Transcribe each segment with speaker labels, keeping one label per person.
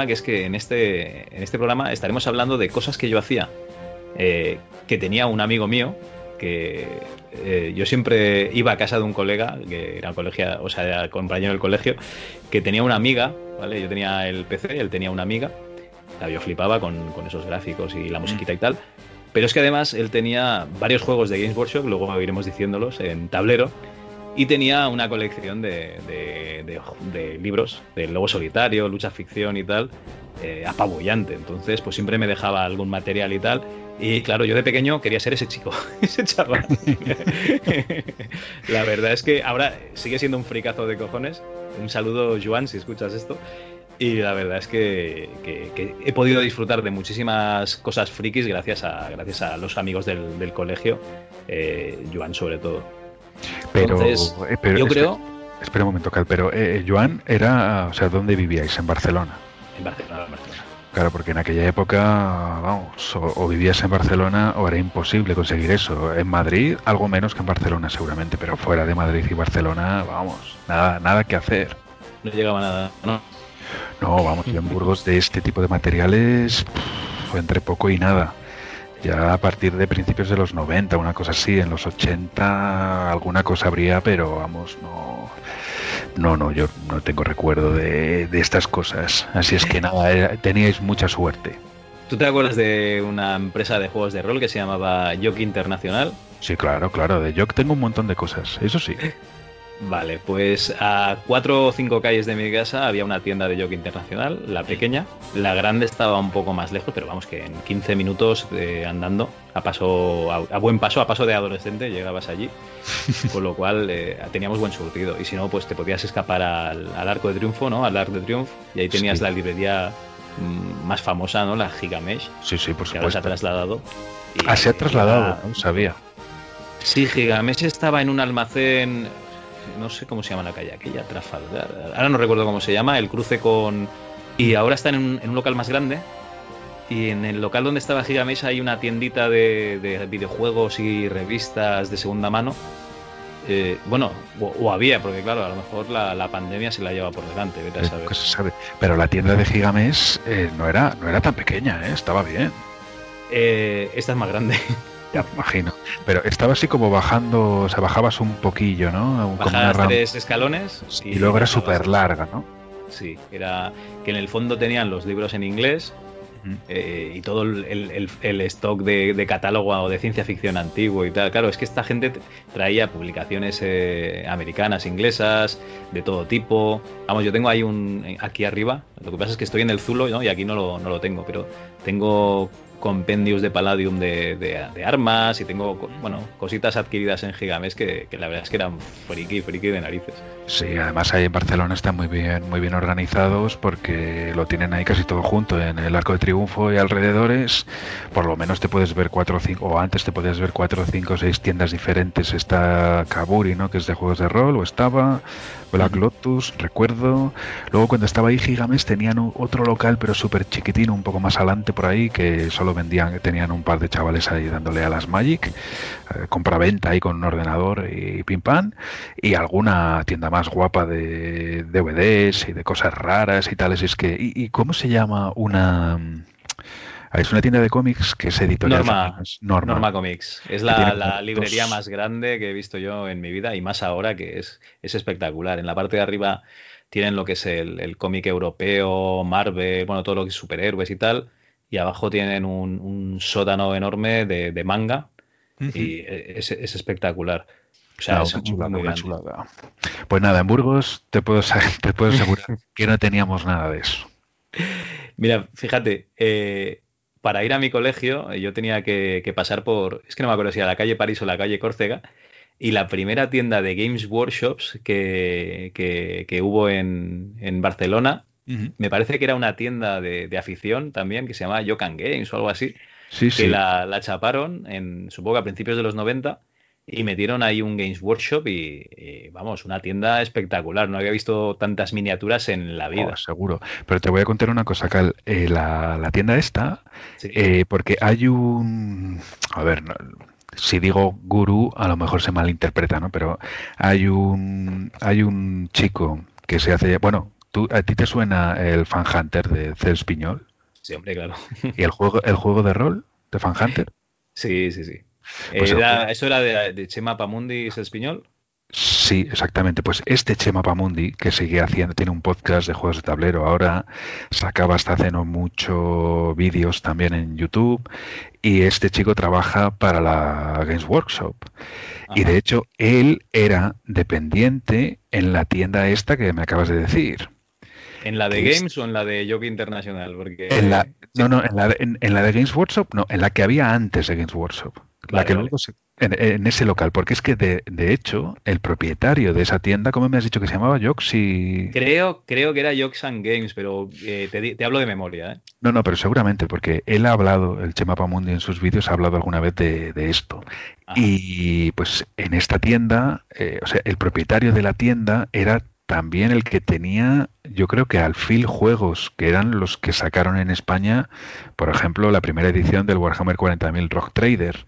Speaker 1: Problema que es que en este, en este programa estaremos hablando de cosas que yo hacía. eh, que tenía un amigo mío que eh, yo siempre iba a casa de un colega que era colegia, o sea, era compañero del colegio, que tenía una amiga, ¿vale? Yo tenía el PC él tenía una amiga. Sea, yo flipaba con, con esos gráficos y la musiquita y tal. Pero es que además él tenía varios juegos de Games Workshop, luego iremos diciéndolos, en tablero. Y tenía una colección de, de- de- libros, de Lobo Solitario, Lucha Ficción y tal, eh, apabullante. Entonces, pues siempre me dejaba algún material y tal. Y claro, yo de pequeño quería ser ese chico, ese chaval. La verdad es que ahora sigue siendo un fricazo de cojones. Un saludo, Joan, si escuchas esto. Y la verdad es que, que- que he podido disfrutar de muchísimas cosas frikis gracias a, gracias a los amigos del, del colegio, eh, Joan sobre todo.
Speaker 2: Pero,
Speaker 1: Entonces,
Speaker 2: eh, pero
Speaker 1: yo creo-
Speaker 2: Espera un momento, Cal, pero eh, Joan era, o sea, ¿dónde vivíais? En Barcelona.
Speaker 1: En Barcelona, en Barcelona.
Speaker 2: Claro, porque en aquella época, vamos, o, o vivías en Barcelona o era imposible conseguir eso. En Madrid, algo menos que en Barcelona seguramente, pero fuera de Madrid y Barcelona, vamos, nada, nada que hacer.
Speaker 1: No llegaba nada, ¿no?
Speaker 2: No, vamos, yo en Burgos de este tipo de materiales, pff, entre poco y nada. Ya a partir de principios de los 90, una cosa así, en los 80 alguna cosa habría, pero vamos, no, no, no, yo no tengo recuerdo de, de estas cosas. Así es que nada, era- teníais mucha suerte.
Speaker 1: ¿Tú te acuerdas de una empresa de juegos de rol que se llamaba Jockey Internacional?
Speaker 2: Sí, claro, claro, de yo tengo un montón de cosas, eso sí.
Speaker 1: Vale, pues a cuatro o cinco calles de mi casa había una tienda de Jockey Internacional, la pequeña. La grande estaba un poco más lejos, pero vamos que en 15 minutos eh, andando, a paso a, a buen paso, a paso de adolescente, llegabas allí. Con lo cual eh, teníamos buen surtido. Y si no, pues te podías escapar al, al Arco de Triunfo, ¿no? Al Arco de Triunfo. Y ahí tenías
Speaker 2: Sí.
Speaker 1: la librería mm, más famosa, ¿no? La Gigamesh,
Speaker 2: Sí, sí, por
Speaker 1: que ahora se ha
Speaker 2: supuesto.
Speaker 1: trasladado. Y-
Speaker 2: Ah, se ha trasladado, no sabía.
Speaker 1: Sí, Gigamesh estaba en un almacén, no sé cómo se llama la calle aquella, Trafalgar. Ahora no recuerdo cómo se llama, el cruce con... Y ahora está en un, en un local más grande. Y en el local donde estaba Gigamesh hay una tiendita de, de videojuegos y revistas de segunda mano. Eh, bueno, o, o había, porque claro, a lo mejor la, la pandemia se la lleva por delante, vete a
Speaker 2: Eh,
Speaker 1: saber.
Speaker 2: se sabe. Pero la tienda de Gigamés eh, no, era, no era tan pequeña, ¿eh? estaba bien.
Speaker 1: Eh, esta es más grande.
Speaker 2: Ya me imagino. Pero estaba así como bajando, o sea, bajabas un poquillo, ¿no? Como una
Speaker 1: Bajas
Speaker 2: ram-
Speaker 1: tres escalones
Speaker 2: Y luego era
Speaker 1: bajabas.
Speaker 2: súper larga, ¿no?
Speaker 1: Sí, era que en el fondo tenían los libros en inglés eh, y todo el, el- el- el stock de, de catálogo o de ciencia ficción antiguo y tal. Claro, es que esta gente traía publicaciones eh, americanas, inglesas, de todo tipo. Vamos, yo tengo ahí un eh, aquí arriba. Lo que pasa es que estoy en el Zulo ¿no? y aquí no lo, no lo tengo, pero tengo compendios de Palladium de, de- de armas y tengo bueno cositas adquiridas en Gigamesh que, que la verdad es que eran friki, friki de narices.
Speaker 2: Sí, además ahí en Barcelona están muy bien, muy bien organizados porque lo tienen ahí casi todo junto en el Arco de Triunfo y alrededores. Por lo menos te puedes ver cuatro o cinco, o antes te podías ver cuatro, cinco o seis tiendas diferentes. Está Kaburi, ¿no? Que es de juegos de rol, o estaba Black Lotus, recuerdo. Luego cuando estaba ahí Gigamesh tenían otro local, pero súper chiquitino, un poco más adelante por ahí, que solo vendían, tenían un par de chavales ahí dándole a las Magic, eh, compra-venta ahí con un ordenador y pim pam, y alguna tienda más guapa de DVDs y de cosas raras y tales. Es que, ¿y, y cómo se llama una? mm, Es una tienda de cómics que es editorial.
Speaker 1: Norma, Norma.
Speaker 2: Norma.
Speaker 1: Comics. Es la, librería más grande que he visto yo en mi vida y más ahora que es, es espectacular. En la parte de arriba tienen lo que es el, el cómic europeo, Marvel, bueno, todo lo que es superhéroes y tal. Y abajo tienen un, un sótano enorme de, de manga y es, es espectacular. O sea,
Speaker 2: No,
Speaker 1: es
Speaker 2: una chulada,
Speaker 1: muy
Speaker 2: una chulada. Pues nada, en Burgos te puedo, te puedo asegurar que no teníamos nada de eso.
Speaker 1: Mira, fíjate, eh, para ir a mi colegio eh, yo tenía que, que pasar por, es que no me acuerdo si era la calle París o la calle Córcega, y la primera tienda de Games Workshops que, que- que hubo en, en Barcelona, me parece que era una tienda de, de afición también, que se llamaba Yokan Games o algo así,
Speaker 2: Sí,
Speaker 1: que
Speaker 2: sí.
Speaker 1: la, la chaparon, en, supongo que a principios de los 90, y metieron ahí un Games Workshop y, y, vamos, una tienda espectacular. No había visto tantas miniaturas en la vida.
Speaker 2: Oh, seguro. Pero te voy a contar una cosa, Cal. Eh, la, la tienda esta,
Speaker 1: Sí.
Speaker 2: eh, porque hay un... A ver, no- si digo gurú, a lo mejor se malinterpreta, ¿no? Pero hay un, hay un chico que se hace... Bueno, ¿tú, ¿a ti te suena el Fan Hunter de Cels Piñol?
Speaker 1: Sí, hombre, claro.
Speaker 2: ¿Y el juego, el juego de rol de Fan Hunter?
Speaker 1: Sí, sí, sí.
Speaker 2: Pues
Speaker 1: Era-
Speaker 2: el-
Speaker 1: ¿Eso era de, de Chema Pamundi y Espiñol?
Speaker 2: Sí, exactamente. Pues este Chema Pamundi, que sigue haciendo, tiene un podcast de juegos de tablero ahora, sacaba hasta hace no mucho vídeos también en YouTube, y este chico trabaja para la Games Workshop. Y de hecho, él era dependiente en la tienda esta que me acabas de decir.
Speaker 1: ¿En la de
Speaker 2: es-
Speaker 1: Games o en la de Jockey Internacional? Porque
Speaker 2: En la, no, no, en la, de- en, en la de Games Workshop, no, en la que había antes de Games Workshop. La
Speaker 1: Vale,
Speaker 2: que
Speaker 1: vale.
Speaker 2: luego se- en, en ese local, porque es que de, de hecho, el propietario de esa tienda, ¿cómo me has dicho que se llamaba? Joxy.
Speaker 1: creo, creo que era and Games, pero eh, te, te hablo de memoria. ¿eh?
Speaker 2: No, no, pero seguramente, porque él ha hablado, el Chema Pamundi en sus vídeos ha hablado alguna vez de, de esto.
Speaker 1: Ajá.
Speaker 2: Y pues en esta tienda, eh, o sea, el propietario de la tienda era también el que tenía, yo creo que Alfil Juegos, que eran los que sacaron en España, por ejemplo, la primera edición del Warhammer 40.000 Rock Trader.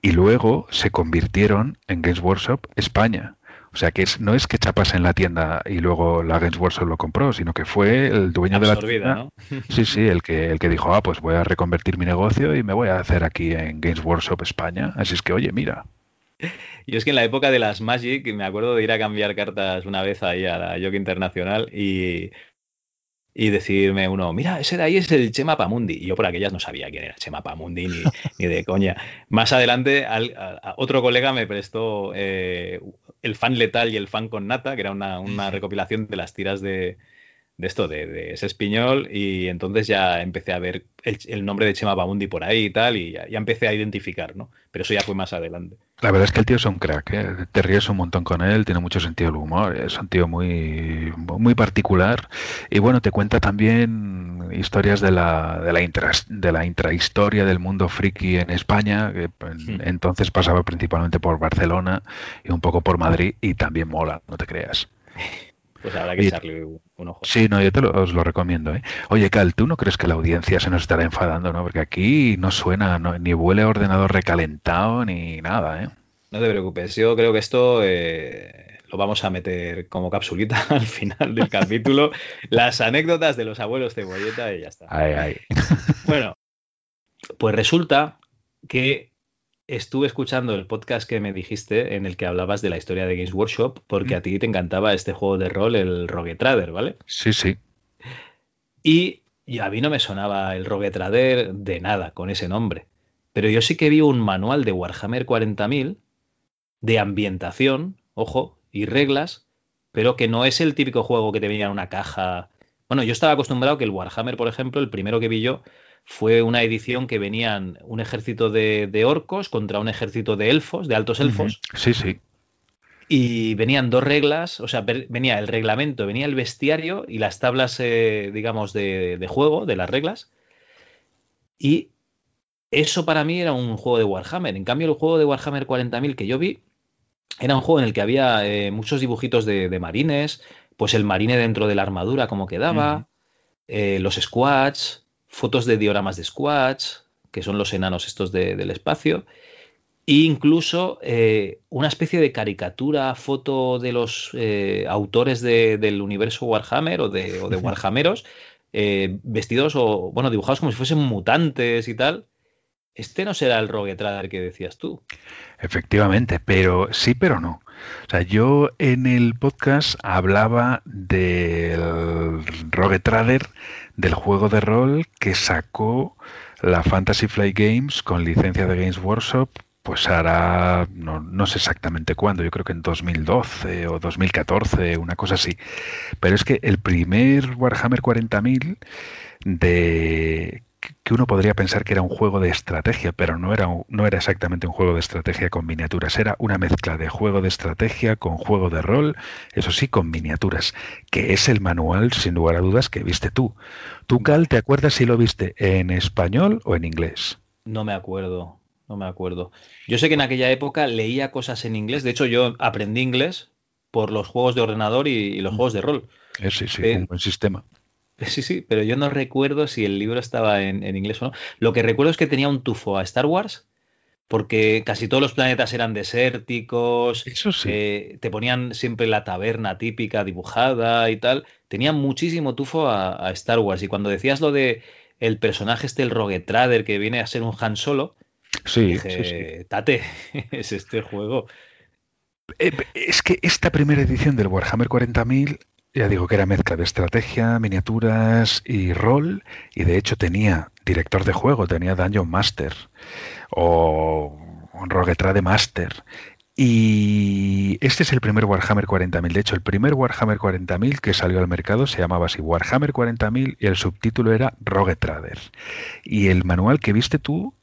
Speaker 2: Y luego se convirtieron en Games Workshop España. O sea que es, no es que chapas en la tienda y luego la Games Workshop lo compró, sino que fue el dueño de la tienda.
Speaker 1: ¿no?
Speaker 2: Sí, sí, el que, el que dijo, ah, pues voy a reconvertir mi negocio y me voy a hacer aquí en Games Workshop España. Así es que, oye, mira.
Speaker 1: Yo es que en la época de las Magic me acuerdo de ir a cambiar cartas una vez ahí a la Jockey Internacional y, y decirme uno, mira, ese de ahí es el Chema Pamundi. Y yo por aquellas no sabía quién era Chema Pamundi ni, ni de coña. Más adelante al- a- a otro colega me prestó eh, el fan letal y el fan con nata, que era una, una recopilación de las tiras de, de esto, de, de ese espiñol, y entonces ya empecé a ver el, el nombre de Chema Pamundi por ahí y tal, y ya, ya empecé a identificar, ¿no? Pero eso ya fue más adelante.
Speaker 2: La verdad es que el tío es un crack, ¿eh? te ríes un montón con él, tiene mucho sentido del humor, es un tío muy, muy particular y bueno, te cuenta también historias de la, de la, intras- de la intrahistoria del mundo friki en España, que
Speaker 1: Hmm.
Speaker 2: entonces pasaba principalmente por Barcelona y un poco por Madrid y también mola, no te creas.
Speaker 1: Pues habrá que
Speaker 2: Y-
Speaker 1: echarle un, ojo.
Speaker 2: Sí, no, yo te lo, os lo recomiendo. ¿eh? Oye, Cal, ¿tú no crees que la audiencia se nos estará enfadando, no? Porque aquí no suena, no- ni huele a ordenador recalentado ni nada, ¿eh?
Speaker 1: No te preocupes, yo creo que esto eh, lo vamos a meter como capsulita al final del capítulo. Las anécdotas de los abuelos cebolleta y ya está.
Speaker 2: Ay, ay.
Speaker 1: Bueno, pues resulta que estuve escuchando el podcast que me dijiste en el que hablabas de la historia de Games Workshop porque a ti te encantaba este juego de rol, el Rogue Trader, ¿vale?
Speaker 2: Sí, sí.
Speaker 1: Y, y a mí no me sonaba el Rogue Trader de nada con ese nombre. Pero yo sí que vi un manual de Warhammer 40.000 de ambientación, ojo, y reglas, pero que no es el típico juego que te venía en una caja. Bueno, yo estaba acostumbrado que el Warhammer, por ejemplo, el primero que vi yo, fue una edición que venían un ejército de, de orcos contra un ejército de elfos, de altos elfos.
Speaker 2: Sí, sí.
Speaker 1: y venían dos reglas, o sea, ve- venía el reglamento, venía el bestiario y las tablas, eh, digamos, de, de juego, de las reglas. Y eso para mí era un juego de Warhammer. En cambio, el juego de Warhammer 40.000 que yo vi era un juego en el que había eh, muchos dibujitos de, de marines, pues el marine dentro de la armadura como quedaba, eh, los squads, fotos de dioramas de squads, que son los enanos estos de- del espacio, e incluso eh, una especie de caricatura, foto de los eh, autores de- del universo Warhammer o de, o de
Speaker 2: Ujú.
Speaker 1: Warhammeros, eh, vestidos o, bueno, dibujados como si fuesen mutantes y tal. Este no será el Rogue Trader que decías tú.
Speaker 2: Efectivamente, pero sí, pero no. O sea, yo en el podcast hablaba del Rogue Trader, del juego de rol que sacó la Fantasy Flight Games con licencia de Games Workshop pues hará, no, no, sé exactamente cuándo, yo creo que en 2012 o 2014, una cosa así. Pero es que el primer Warhammer 40.000 de que uno podría pensar que era un juego de estrategia, pero no era, no era exactamente un juego de estrategia con miniaturas, era una mezcla de juego de estrategia con juego de rol, eso sí, con miniaturas, que es el manual, sin lugar a dudas, que viste tú. ¿Tú, Cal, te acuerdas si lo viste en español o en inglés?
Speaker 1: No me acuerdo, no me acuerdo. Yo sé que en aquella época leía cosas en inglés, de hecho yo aprendí inglés por los juegos de ordenador y, los mm. juegos de rol.
Speaker 2: Eh, sí, sí, un buen sistema.
Speaker 1: Sí, sí, pero yo no recuerdo si el libro estaba en, inglés o no. Lo que recuerdo es que tenía un tufo a Star Wars, porque casi todos los planetas eran desérticos.
Speaker 2: Eso sí.
Speaker 1: Eh, te ponían siempre la taberna típica dibujada y tal. Tenía muchísimo tufo a, Star Wars. Y cuando decías lo de el personaje este, el Rogue Trader, que viene a ser un Han Solo,
Speaker 2: sí, sí,
Speaker 1: Tate, es este juego.
Speaker 2: Eh, es que esta primera edición del Warhammer 40.000 ya digo que era mezcla de estrategia, miniaturas y rol, y de hecho tenía director de juego, tenía Dungeon Master o Rogue Master. Y este es el primer Warhammer 40.000. De hecho, el primer Warhammer 40.000 que salió al mercado se llamaba así Warhammer 40.000 y el subtítulo era Rogue Trader. Y el manual que viste tú,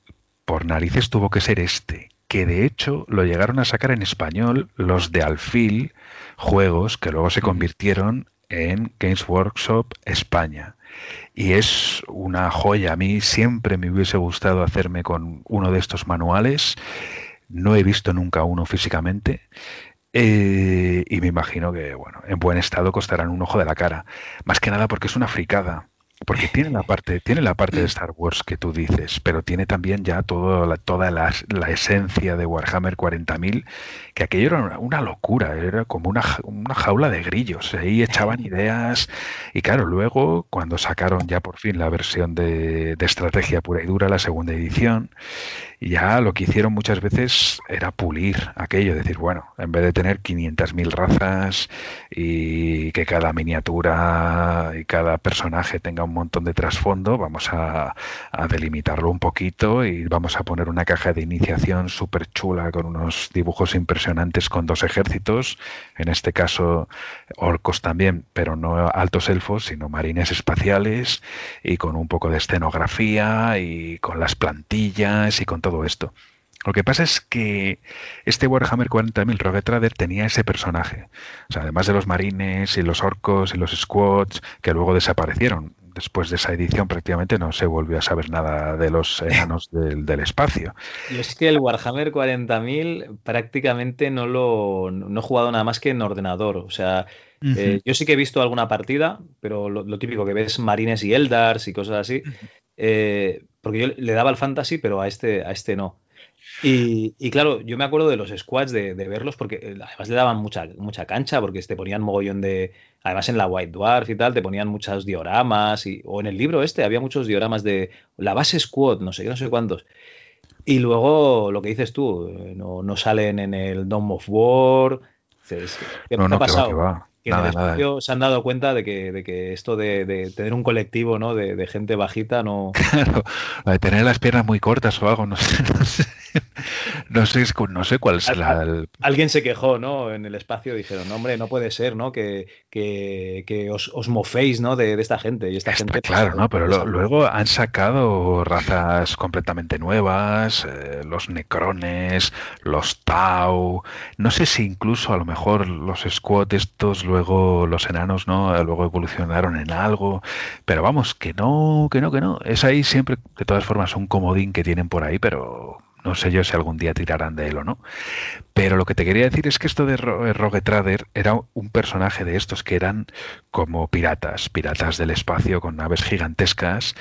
Speaker 2: por narices, tuvo que ser este, que de hecho lo llegaron a sacar en español los de Alfil juegos que luego se convirtieron en Games Workshop España. Y es una joya. A mí siempre me hubiese gustado hacerme con uno de estos manuales. No he visto nunca uno físicamente. Eh, y me imagino que, bueno, en buen estado costarán un ojo de la cara. Más que nada porque es una fricada porque tiene la parte tiene la parte de Star Wars que tú dices pero tiene también ya todo la, toda la, esencia de Warhammer 40.000 que aquello era una, locura era como una, una, jaula de grillos ahí echaban ideas y claro luego cuando sacaron ya por fin la versión de, de estrategia pura y dura la segunda edición ya lo que hicieron muchas veces era pulir aquello, decir, bueno, en vez de tener 500.000 razas y que cada miniatura y cada personaje tenga un montón de trasfondo, vamos a, delimitarlo un poquito y vamos a poner una caja de iniciación súper chula con unos dibujos impresionantes con dos ejércitos, en este caso orcos también, pero no altos elfos, sino marines espaciales y con un poco de escenografía y con las plantillas y con todo todo esto. Lo que pasa es que este Warhammer 40.000 Rogue Trader tenía ese personaje. O sea, además de los marines y los orcos y los squads que luego desaparecieron. Después de esa edición prácticamente no se volvió a saber nada de los enanos del, espacio.
Speaker 1: Y es que el Warhammer 40.000 prácticamente no lo no he jugado nada más que en ordenador. O sea, eh, yo sí que he visto alguna partida, pero lo, típico que ves marines y eldars y cosas así. Eh, porque yo le daba al fantasy, pero a este, a este no. Y, claro, yo me acuerdo de los squads de, verlos porque eh, además le daban mucha, mucha cancha porque te ponían mogollón de. Además en la White Dwarf y tal, te ponían muchos dioramas. Y, o en el libro este había muchos dioramas de la base squad, no sé qué, no sé cuántos. Y luego lo que dices tú, eh, no, no salen en el Dome of War.
Speaker 2: ¿Qué, no, no, ha pasado?
Speaker 1: que se han dado cuenta de que, de que esto de, tener un colectivo ¿no? de, gente bajita no...
Speaker 2: Claro, de tener las piernas muy cortas o algo, no sé, no sé, no sé, cuál será el...
Speaker 1: Alguien se quejó, ¿no? En el espacio dijeron, no, hombre, no puede ser, ¿no? Que, que, os, os, moféis, ¿no? De, esta gente. Y esta gente
Speaker 2: claro, ¿no? Pero luego han sacado razas completamente nuevas, eh, los necrones, los tau, no sé si incluso a lo mejor los squat estos luego los enanos no luego evolucionaron en algo pero vamos que no que no que no es ahí siempre de todas formas un comodín que tienen por ahí pero no sé yo si algún día tirarán de él o no pero lo que te quería decir es que esto de Rogue Trader era un personaje de estos que eran como piratas piratas del espacio con naves gigantescas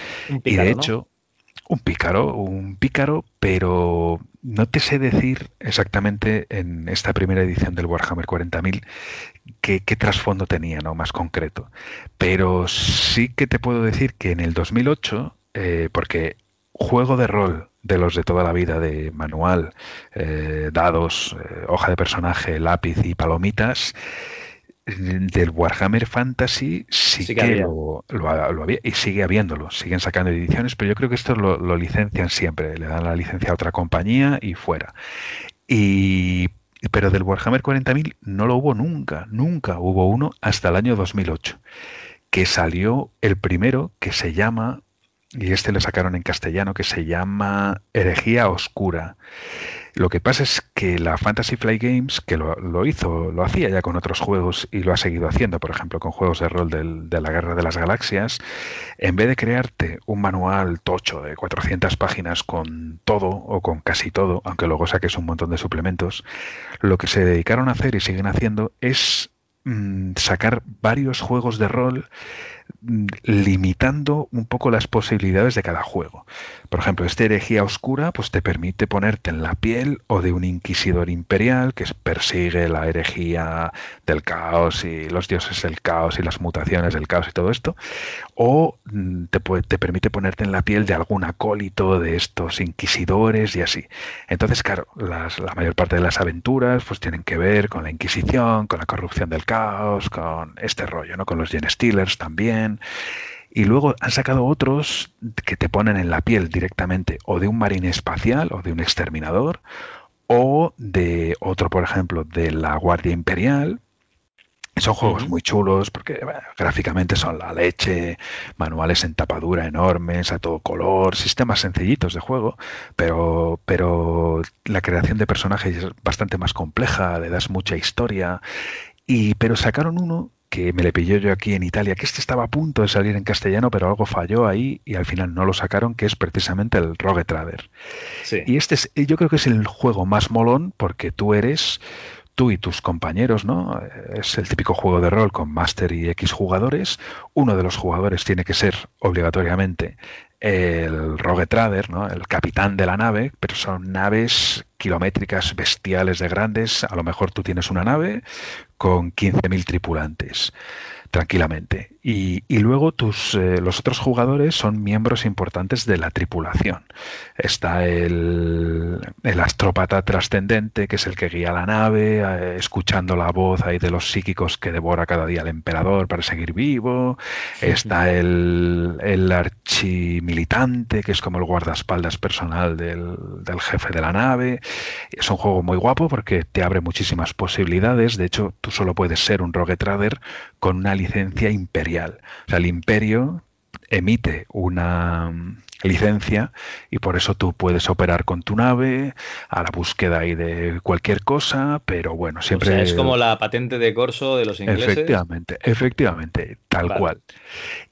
Speaker 2: y de hecho un pícaro, un pícaro, pero no te sé decir exactamente en esta primera edición del Warhammer 40.000 qué, qué trasfondo tenía, ¿no? Más concreto. Pero sí que te puedo decir que en el 2008, eh, porque juego de rol de los de toda la vida, de manual, eh, dados, eh, hoja de personaje, lápiz y palomitas, del Warhammer Fantasy sí, que, lo, había y sigue habiéndolo, siguen sacando ediciones, pero yo creo que esto lo, lo, licencian siempre, le dan la licencia a otra compañía y fuera. Y pero del Warhammer 40.000 no lo hubo nunca, nunca hubo uno hasta el año 2008, que salió el primero que se llama y este lo sacaron en castellano, que se llama Herejía Oscura. Lo que pasa es que la Fantasy Flight Games, que lo, hizo, lo hacía ya con otros juegos y lo ha seguido haciendo, por ejemplo, con juegos de rol de la Guerra de las Galaxias, en vez de crearte un manual tocho de 400 páginas con todo o con casi todo, aunque luego saques un montón de suplementos, lo que se dedicaron a hacer y siguen haciendo es mm, sacar varios juegos de rol limitando un poco las posibilidades de cada juego. Por ejemplo, esta herejía oscura pues te permite ponerte en la piel o de un inquisidor imperial que persigue la herejía del caos y los dioses del caos y las mutaciones del caos y todo esto, o mm, te, te permite ponerte en la piel de algún acólito de estos inquisidores y así. Entonces, claro, la mayor parte de las aventuras pues tienen que ver con la Inquisición, con la corrupción del caos, con este rollo, ¿no? Con los Gen Stealers también y luego han sacado otros que te ponen en la piel directamente o de un marine espacial o de un exterminador o de otro, por ejemplo, de la Guardia Imperial. Son juegos muy chulos porque gráficamente son la leche, manuales en tapadura enormes, a todo color, sistemas sencillitos de juego, pero, pero la creación de personajes es bastante más compleja, le das mucha historia. Y, pero sacaron uno que me le pilló yo aquí en Italia, que este estaba a punto de salir en castellano, pero algo falló ahí y al final no lo sacaron, que es precisamente el Rogue Trader. Y este es, yo creo que es el juego más molón porque tú eres tú y tus compañeros, ¿no? Es el típico juego de rol con Master y X jugadores. Uno de los jugadores tiene que ser obligatoriamente el Rogue Trader, ¿no? el capitán de la nave, pero son naves kilométricas bestiales de grandes. A lo mejor tú tienes una nave con 15.000 tripulantes tranquilamente. Y, luego tus, eh, los otros jugadores son miembros importantes de la tripulación. Está el, el astrópata trascendente, que es el que guía la nave, eh, escuchando la voz ahí de los psíquicos que devora cada día el emperador para seguir vivo. Está el, el archimilitante, que es como el guardaespaldas personal del, del jefe de la nave. Es un juego muy guapo porque te abre muchísimas posibilidades. De hecho, tú solo puedes ser un rogue trader con una licencia imperial. O sea, el imperio emite una mm, licencia y por eso tú puedes operar con tu nave a la búsqueda ahí de cualquier cosa, pero bueno, siempre...
Speaker 1: es como la patente de corso de los ingleses.
Speaker 2: Efectivamente, efectivamente, tal cual.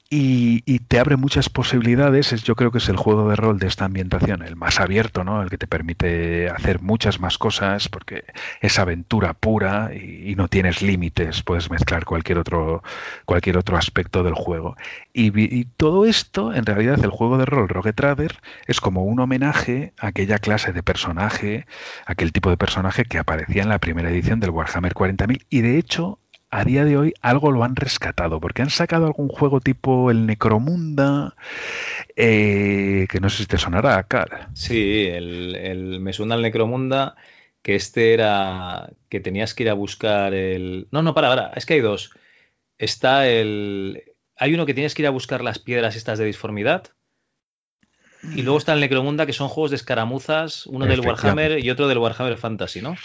Speaker 2: Y, te abre muchas posibilidades. Yo creo que es el juego de rol de esta ambientación el más abierto, ¿no? El que te permite hacer muchas más cosas porque es aventura pura y, no tienes límites. Puedes mezclar cualquier otro, cualquier otro aspecto del juego. Y, todo esto, en realidad, el juego de rol Rogue Trader es como un homenaje a aquella clase de personaje, aquel tipo de personaje que aparecía en la primera edición del Warhammer 40.000 y de hecho a día de hoy algo lo han rescatado, porque han sacado algún juego tipo el Necromunda, eh, que no sé si te sonará, Car.
Speaker 1: Sí, el, me suena el Necromunda, que este era que tenías que ir a buscar el... No, no, para, para, es que hay dos. Está el... Hay uno que tienes que ir a buscar las piedras estas de disformidad, y luego está el Necromunda, que son juegos de escaramuzas, uno del Warhammer y otro del Warhammer Fantasy, ¿no?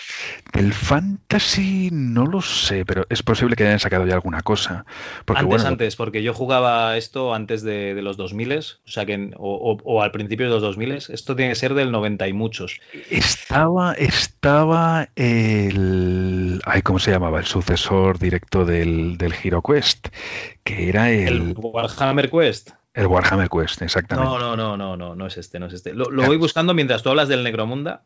Speaker 2: El Fantasy no lo sé, pero es posible que hayan sacado ya alguna cosa.
Speaker 1: Porque, antes, antes, porque yo jugaba esto antes de, los 2000, o sea que, o, al principio de los 2000, esto tiene que ser del 90 y muchos.
Speaker 2: Estaba, estaba el... Ay, ¿Cómo se llamaba? El sucesor directo del, del Hero Quest, que era el...
Speaker 1: El Warhammer Quest.
Speaker 2: El Warhammer Quest, exactamente.
Speaker 1: No, no, no, no, no, no es este, no es este. Lo, lo voy buscando mientras tú hablas del Necromunda.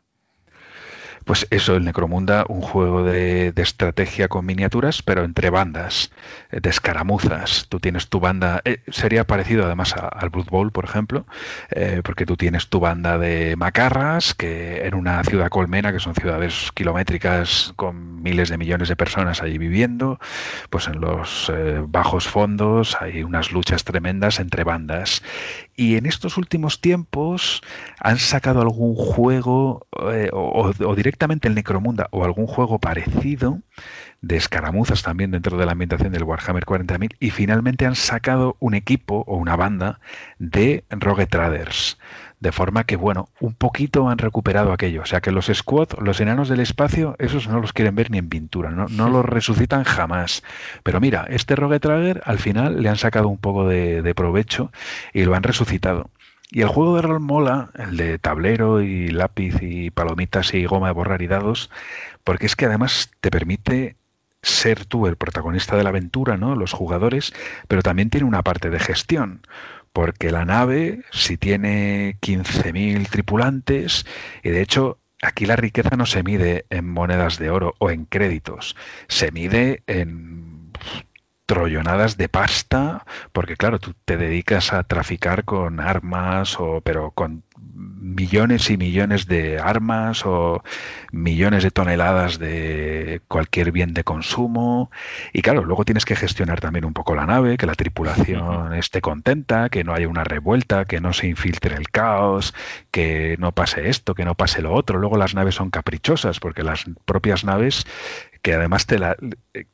Speaker 2: Pues eso, el Necromunda, un juego de, estrategia con miniaturas, pero entre bandas, eh, de escaramuzas. Tú tienes tu banda, eh, sería parecido además al Blood Bowl, por ejemplo, eh, porque tú tienes tu banda de macarras, que en una ciudad colmena, que son ciudades kilométricas con miles de millones de personas allí viviendo, pues en los bajos fondos hay unas luchas tremendas entre bandas. Y en estos últimos tiempos han sacado algún juego o, o directamente directamente el Necromunda o algún juego parecido de escaramuzas también dentro de la ambientación del Warhammer 40.000 y finalmente han sacado un equipo o una banda de Rogue Traders. De forma que, bueno, un poquito han recuperado aquello. O sea que los squad, los enanos del espacio, esos no los quieren ver ni en pintura, no, no los resucitan jamás. Pero mira, este Rogue Trader al final le han sacado un poco de, de provecho y lo han resucitado. Y el juego de rol mola, el de tablero y lápiz y palomitas y goma de borrar y dados, porque es que además te permite ser tú el protagonista de la aventura, ¿no? Los jugadores, pero también tiene una parte de gestión, porque la nave, si tiene 15.000 tripulantes, y de hecho aquí la riqueza no se mide en monedas de oro o en créditos, se mide en trollonadas de pasta, porque claro, tú te dedicas a traficar con armas o pero con millones y millones de armas o millones de toneladas de cualquier bien de consumo. Y claro, luego tienes que gestionar también un poco la nave, que la tripulación esté contenta, que no haya una revuelta, que no se infiltre el caos, que no pase esto, que no pase lo otro. Luego las naves son caprichosas, porque las propias naves que además te la,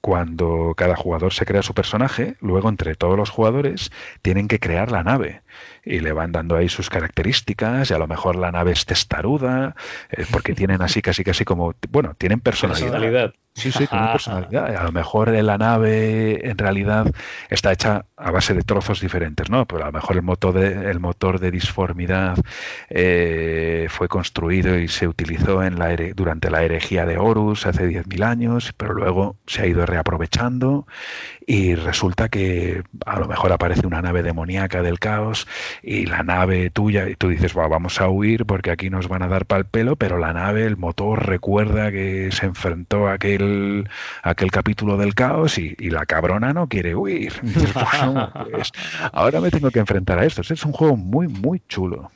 Speaker 2: cuando cada jugador se crea su personaje, luego entre todos los jugadores tienen que crear la nave y le van dando ahí sus características y a lo mejor la nave es testaruda eh, porque tienen así casi casi como bueno tienen personalidad. Sí, sí, tienen personalidad. A lo mejor la nave en realidad está hecha a base de trozos diferentes, ¿no? Pero a lo mejor el motor de, el motor de disformidad eh, fue construido y se utilizó en la, durante la herejía de Horus hace 10.000 años, pero luego se ha ido reaprovechando y resulta que a lo mejor aparece una nave demoníaca del caos y la nave tuya, y tú dices, vamos a huir porque aquí nos van a dar pal pelo, pero la nave, el motor recuerda que se enfrentó a aquel, aquel capítulo del caos y, la cabrona no quiere huir. Pues, ahora me tengo que enfrentar a esto. Es un juego muy, muy chulo.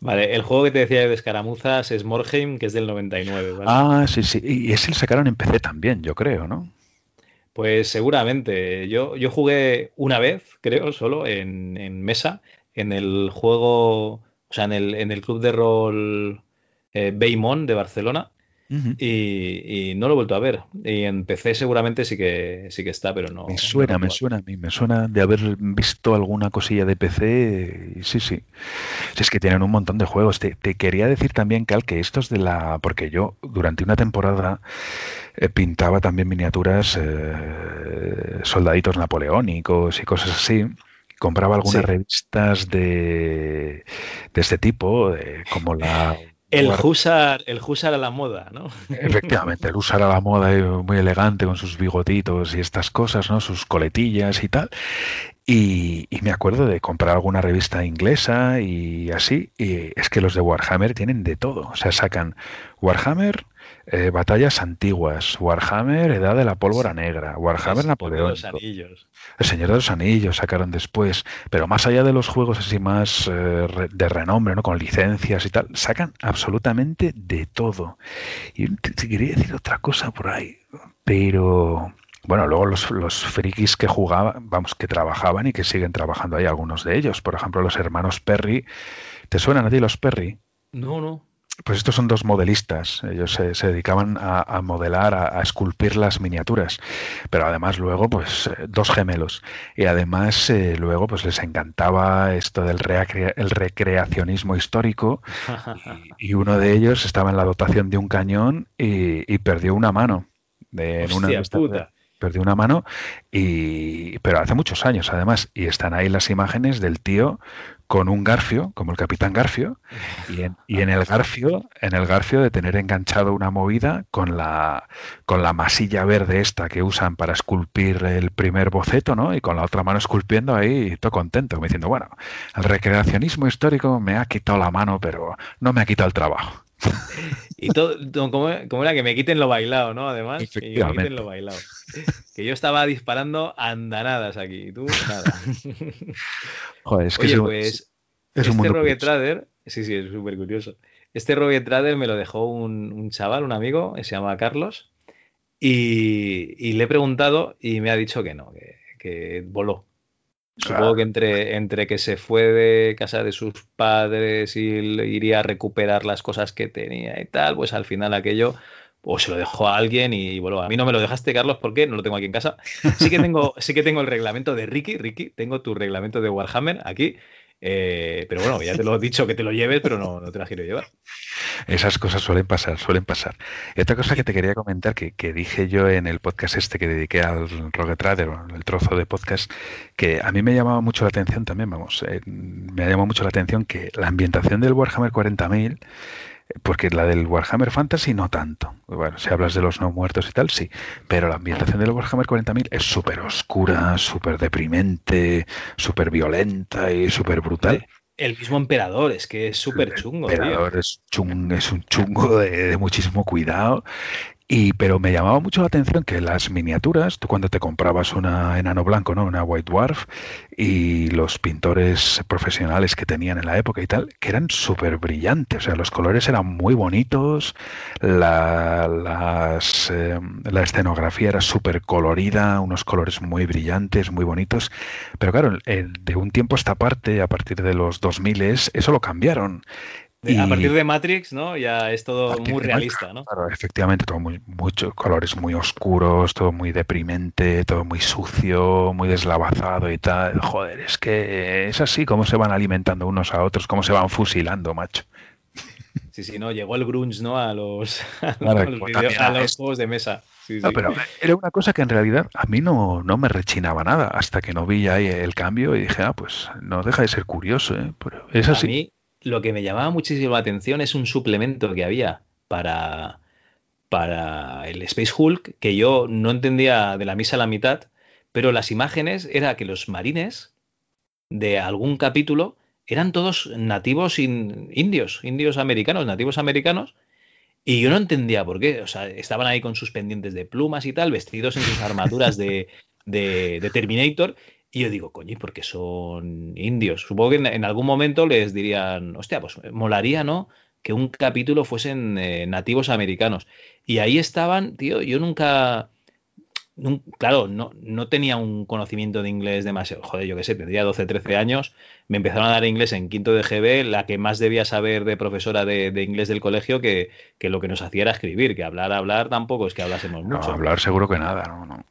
Speaker 1: Vale, el juego que te decía de escaramuzas es Morheim, que es del 99.
Speaker 2: Ah, sí, sí. Y ese lo sacaron en PC también, yo creo, ¿no?
Speaker 1: Pues seguramente. Yo, yo jugué una vez, creo, solo en, mesa, en el juego, o sea, en el, en el club de rol eh, de Barcelona. Y, no lo he vuelto a ver. Y en PC seguramente sí que sí que está, pero no.
Speaker 2: Me suena, me suena a mí, me suena de haber visto alguna cosilla de PC. sí, sí. es que tienen un montón de juegos. Te, te, quería decir también, Cal, que estos de la. Porque yo durante una temporada eh, pintaba también miniaturas, eh, soldaditos napoleónicos y cosas así. Compraba algunas revistas de, de este tipo, como la
Speaker 1: el Husar, el Husar a la moda, ¿no?
Speaker 2: Efectivamente, el Husar a la moda, eh, muy elegante con sus bigotitos y estas cosas, ¿no? Sus coletillas y tal. Y, y, me acuerdo de comprar alguna revista inglesa y así. Y es que los de Warhammer tienen de todo. O sea, sacan Warhammer, eh, batallas antiguas, Warhammer, Edad de la Pólvora Negra, Warhammer Napoleón. El Señor de los Anillos sacaron después, pero más allá de los juegos así más eh, de renombre, ¿no? con licencias y tal, sacan absolutamente de todo. Y te, quería decir otra cosa por ahí, pero bueno, luego los, los, frikis que jugaban, vamos, que trabajaban y que siguen trabajando ahí, algunos de ellos. Por ejemplo, los hermanos Perry. ¿Te suenan a ti los Perry?
Speaker 1: No, no.
Speaker 2: Pues estos son dos modelistas. Ellos se, dedicaban a, modelar, a, esculpir las miniaturas. Pero además luego, pues, eh, dos gemelos. Y además eh, luego, pues, les encantaba esto del el recreacionismo histórico. Y, uno de ellos estaba en la dotación de un cañón y, perdió una mano. De, en una, puta perdió una mano y pero hace muchos años además y están ahí las imágenes del tío con un garfio como el capitán garfio y en, y en el garfio en el garfio de tener enganchado una movida con la con la masilla verde esta que usan para esculpir el primer boceto no y con la otra mano esculpiendo ahí todo contento me diciendo bueno el recreacionismo histórico me ha quitado la mano pero no me ha quitado el trabajo
Speaker 1: y todo, como, era que me quiten lo bailado, ¿no? Además, que me quiten lo bailado. Que yo estaba disparando andanadas aquí, y tú nada.
Speaker 2: Joder, es que
Speaker 1: Oye, pues, este Rogue Trader, sí, sí, es súper curioso. Este Rogue Trader me lo dejó un, chaval, un amigo, se llama Carlos, y, le he preguntado y me ha dicho que no, que, voló. Supongo que entre, entre que se fue de casa de sus padres y iría a recuperar las cosas que tenía y tal, pues al final aquello o se lo dejó a alguien y bueno, a mí no me lo dejaste, Carlos, porque no lo tengo aquí en casa. Sí que tengo, sí que tengo el reglamento de Ricky, Ricky, tengo tu reglamento de Warhammer aquí eh, pero bueno, ya te lo he dicho que te lo lleves, pero no, no te la quiero llevar.
Speaker 2: Esas cosas suelen pasar, suelen pasar. Y otra cosa que te quería comentar, que, que dije yo en el podcast este que dediqué al Rocket Trader, el trozo de podcast, que a mí me llamaba mucho la atención también, vamos, eh, me ha llamado mucho la atención que la ambientación del Warhammer 40.000 porque la del Warhammer Fantasy no tanto. Bueno, si hablas de los no muertos y tal, sí. Pero la ambientación del Warhammer 40.000 es súper oscura, súper deprimente, súper violenta y súper brutal.
Speaker 1: El mismo emperador, es que es súper chungo.
Speaker 2: El emperador Es, es un chungo de, de, muchísimo cuidado y, pero me llamaba mucho la atención que las miniaturas, tú cuando te comprabas una enano blanco, ¿no? Una White Dwarf, y los pintores profesionales que tenían en la época y tal, que eran súper brillantes. O sea, los colores eran muy bonitos, la, las, eh, la escenografía era súper colorida, unos colores muy brillantes, muy bonitos. Pero claro, de un tiempo a esta parte, a partir de los 2000, eso lo cambiaron
Speaker 1: a partir de Matrix, ¿no? Ya es todo muy realista, ¿no?
Speaker 2: Claro, efectivamente, todo muy, muchos colores muy oscuros, todo muy deprimente, todo muy sucio, muy deslavazado y tal. Joder, es que es así como se van alimentando unos a otros, cómo se van fusilando, macho.
Speaker 1: Sí, sí, no, llegó el grunge, ¿no? A los, a los, juegos de mesa.
Speaker 2: no, pero era una cosa que en realidad a mí no, no me rechinaba nada hasta que no vi ahí el cambio y dije, ah, pues no deja de ser curioso, ¿eh? Pero es así
Speaker 1: lo que me llamaba muchísimo la atención es un suplemento que había para, para el Space Hulk que yo no entendía de la misa a la mitad, pero las imágenes era que los marines de algún capítulo eran todos nativos indios, indios americanos, nativos americanos, y yo no entendía por qué. O sea, estaban ahí con sus pendientes de plumas y tal, vestidos en sus armaduras de, de, de Terminator, y yo digo, coño, porque son indios. Supongo que en, algún momento les dirían, hostia, pues molaría, ¿no? Que un capítulo fuesen eh, nativos americanos. Y ahí estaban, tío, yo nunca. claro, no, no tenía un conocimiento de inglés demasiado. Joder, yo qué sé, tendría 12, 13 años. Me empezaron a dar inglés en quinto de GB, la que más debía saber de profesora de, inglés del colegio que, que, lo que nos hacía era escribir, que hablar, hablar tampoco es que hablásemos mucho.
Speaker 2: No, hablar seguro que nada, no, no.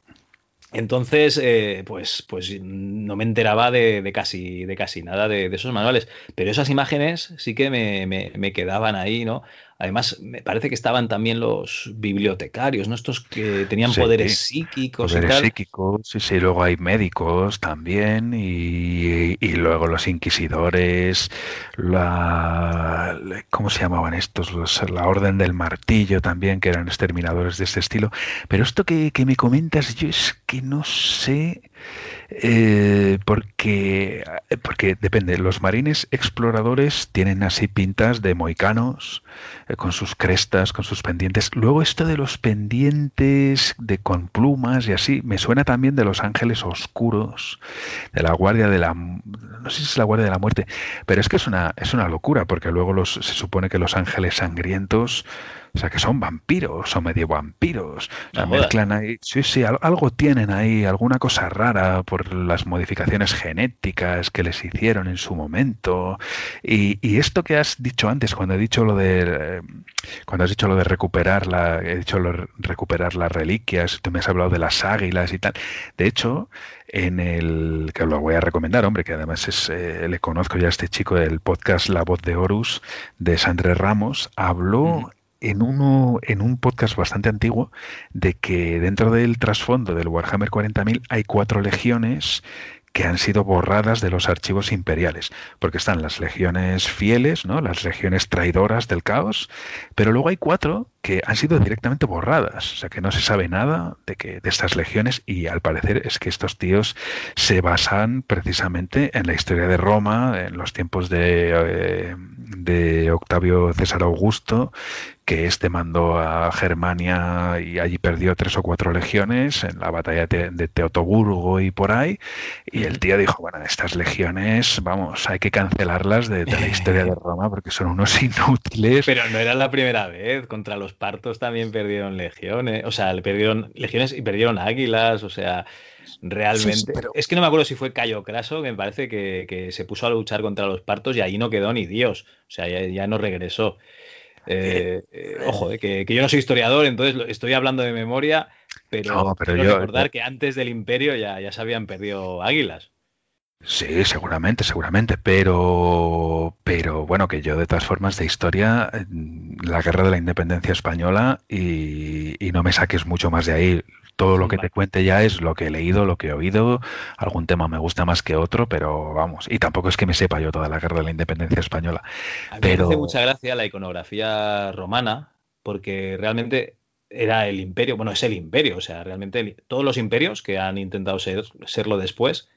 Speaker 1: Entonces, eh, pues, pues no me enteraba de, casi, de casi nada de, esos manuales. Pero esas imágenes sí que me, me, quedaban ahí, ¿no? Además, me parece que estaban también los bibliotecarios, ¿no? Estos que tenían poderes psíquicos.
Speaker 2: Poderes psíquicos, sí, sí. Luego hay médicos también y, y, luego los inquisidores, la, ¿cómo se llamaban estos? Los, la Orden del Martillo también, que eran exterminadores de este estilo. Pero esto que, que me comentas, yo es que no sé eh, porque, porque depende, los marines exploradores tienen así pintas de moicanos, eh, con sus crestas, con sus pendientes. Luego esto de los pendientes de con plumas y así, me suena también de los ángeles oscuros, de la guardia de la no sé si es la guardia de la muerte, pero es que es una, es una locura, porque luego los, se supone que los ángeles sangrientos o sea, que son vampiros o medio vampiros. Sea, mezclan ahí. Sí, sí, algo tienen ahí, alguna cosa rara por las modificaciones genéticas que les hicieron en su momento. Y, y esto que has dicho antes, cuando he dicho lo de. Cuando has dicho lo de recuperar la. He dicho lo de recuperar las reliquias, tú me has hablado de las águilas y tal. De hecho, en el. que lo voy a recomendar, hombre, que además es. Eh, le conozco ya a este chico del podcast La Voz de Horus, de Sandre Ramos, habló en, uno, en un podcast bastante antiguo de que dentro del trasfondo del Warhammer 40.000 hay cuatro legiones que han sido borradas de los archivos imperiales, porque están las legiones fieles, ¿no? las legiones traidoras del caos, pero luego hay cuatro que han sido directamente borradas, o sea que no se sabe nada de que de estas legiones y al parecer es que estos tíos se basan precisamente en la historia de Roma, en los tiempos de, eh, de Octavio César Augusto, que este mandó a Germania y allí perdió tres o cuatro legiones en la batalla de Teotoburgo y por ahí. Y el tío dijo, bueno, estas legiones, vamos, hay que cancelarlas de, la historia de Roma porque son unos inútiles.
Speaker 1: Pero no era la primera vez, contra los partos también perdieron legiones, o sea, perdieron legiones y perdieron águilas, o sea, realmente. Es que no me acuerdo si fue Cayo Craso, que me parece que, se puso a luchar contra los partos y ahí no quedó ni Dios. O sea, ya, no regresó. Eh, eh, ojo, eh, que, yo no soy historiador, entonces estoy hablando de memoria, pero, quiero recordar que antes del imperio ya, ya se habían perdido águilas.
Speaker 2: Sí, seguramente, seguramente, pero, pero bueno, que yo de todas formas de historia, la guerra de la independencia española y, y no me saques mucho más de ahí todo lo que te cuente ya es lo que he leído, lo que he oído. Algún tema me gusta más que otro, pero vamos. Y tampoco es que me sepa yo toda la guerra de la independencia española.
Speaker 1: A mí
Speaker 2: pero...
Speaker 1: me hace mucha gracia la iconografía romana, porque realmente era el imperio, bueno, es el imperio, o sea, realmente todos los imperios que han intentado ser, serlo después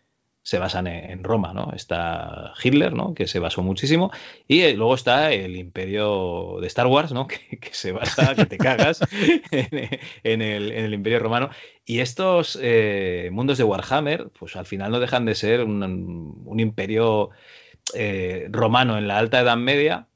Speaker 1: se basan en, Roma, ¿no? Está Hitler, ¿no? Que se basó muchísimo. Y eh, luego está el imperio de Star Wars, ¿no? Que, se basa, que te cagas, en, el, imperio romano. Y estos eh, mundos de Warhammer, pues al final no dejan de ser un, imperio eh, romano en la alta Edad Media,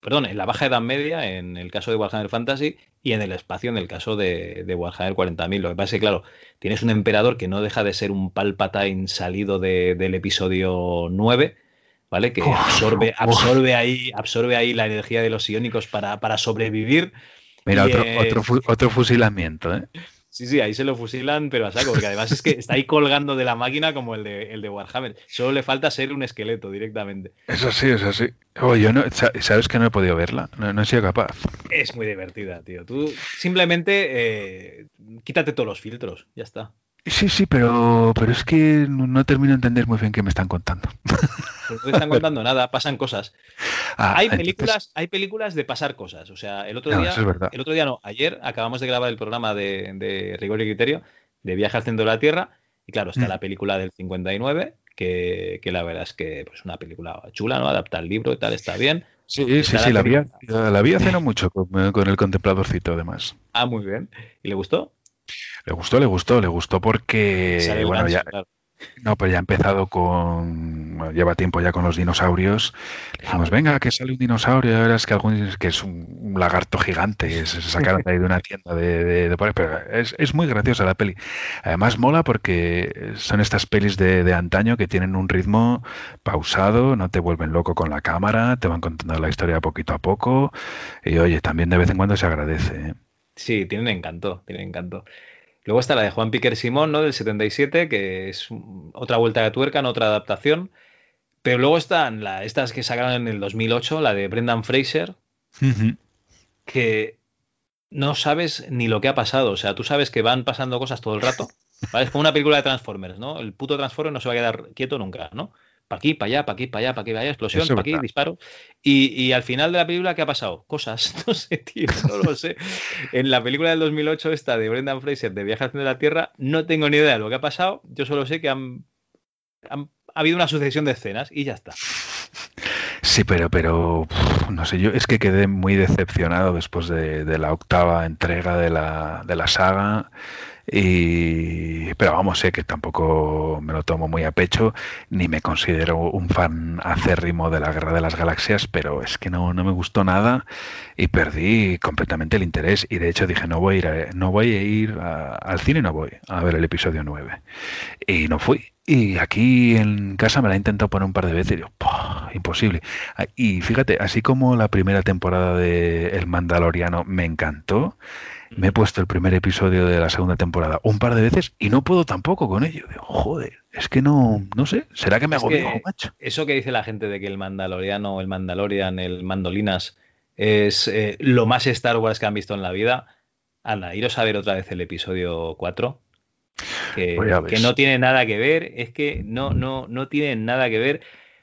Speaker 1: perdón, en la baja Edad Media, en el caso de Warhammer Fantasy, y en el espacio en el caso de, de Warhammer 40.000. Lo que pasa es que, claro, tienes un emperador que no deja de ser un Palpatine salido del episodio 9, ¿vale? Que absorbe, absorbe, ahí, absorbe ahí la energía de los iónicos para, para sobrevivir.
Speaker 2: Mira, otro, otro, otro fusilamiento, ¿eh?
Speaker 1: Sí, sí, ahí se lo fusilan, pero a saco, porque además es que está ahí colgando de la máquina como el de, el de Warhammer. Solo le falta ser un esqueleto directamente.
Speaker 2: Eso sí, eso sí. yo no, ¿Sabes que no he podido verla? No, he sido capaz.
Speaker 1: Es muy divertida, tío. Tú simplemente eh, quítate todos los filtros, ya está.
Speaker 2: Sí, sí, pero, pero es que no, termino de entender muy bien qué me están contando.
Speaker 1: Pues no te están contando nada, pasan cosas. Ah, hay películas, hay películas de pasar cosas. O sea, el otro día, el otro día no, ayer acabamos de grabar el programa de, Rigor y Criterio de Viaje al centro de la Tierra. Y claro, está mm. la película del 59, que, que la verdad es que es pues, una película chula, ¿no? Adapta el libro y tal, está bien.
Speaker 2: Sí, sí, sí, la vi, la vi hace no mucho con, con el contempladorcito, además.
Speaker 1: Ah, muy bien. ¿Y le gustó?
Speaker 2: Le gustó, le gustó, le gustó porque bueno, ya, no, pues ya ha empezado con. lleva tiempo ya con los dinosaurios. Le dijimos, venga, que sale un dinosaurio. Ahora es que, algún, que es un, lagarto gigante. Se sacaron de ahí de una tienda de, de, Pero es, es, muy graciosa la peli. Además, mola porque son estas pelis de, de, antaño que tienen un ritmo pausado, no te vuelven loco con la cámara, te van contando la historia poquito a poco. Y oye, también de vez en cuando se agradece. ¿eh?
Speaker 1: Sí, tienen encanto, tienen encanto. Luego está la de Juan Piquer Simón, ¿no? Del 77, que es otra vuelta de tuerca, otra adaptación. Pero luego están la, estas que sacaron en el 2008, la de Brendan Fraser, que no sabes ni lo que ha pasado. O sea, tú sabes que van pasando cosas todo el rato. Es como una película de Transformers, ¿no? El puto Transformer no se va a quedar quieto nunca, ¿no? Para aquí, para allá, para aquí, para allá, para aquí, para allá, explosión, para aquí, disparo. Y, al final de la película, ¿qué ha pasado? Cosas, no sé, tío, no lo sé. En la película del 2008, esta de Brendan Fraser, de Viaje de la Tierra, no tengo ni idea de lo que ha pasado, yo solo sé que han, ha habido una sucesión de escenas y ya está.
Speaker 2: Sí, pero, pero no sé, yo es que quedé muy decepcionado después de, de la octava entrega de la, de la saga. Y, pero vamos, sé que tampoco me lo tomo muy a pecho, ni me considero un fan acérrimo de la Guerra de las Galaxias, pero es que no, no me gustó nada y perdí completamente el interés. Y de hecho dije, no voy a ir, no voy a ir al cine, no voy a ver el episodio 9. Y no fui. Y aquí en casa me la he intentado poner un par de veces y digo, imposible. Y fíjate, así como la primera temporada de El Mandaloriano me encantó, me he puesto el primer episodio de la segunda temporada un par de veces y no puedo tampoco con ello. Digo, joder, es que no, no sé, ¿será que me hago viejo, macho?
Speaker 1: Eso que dice la gente de que el Mandaloriano, el Mandalorian, el Mandolinas es eh, lo más Star Wars que han visto en la vida. Anda, iros a ver otra vez el episodio 4. Que, pues que no tiene nada que ver, es que no, no, no tiene nada que ver.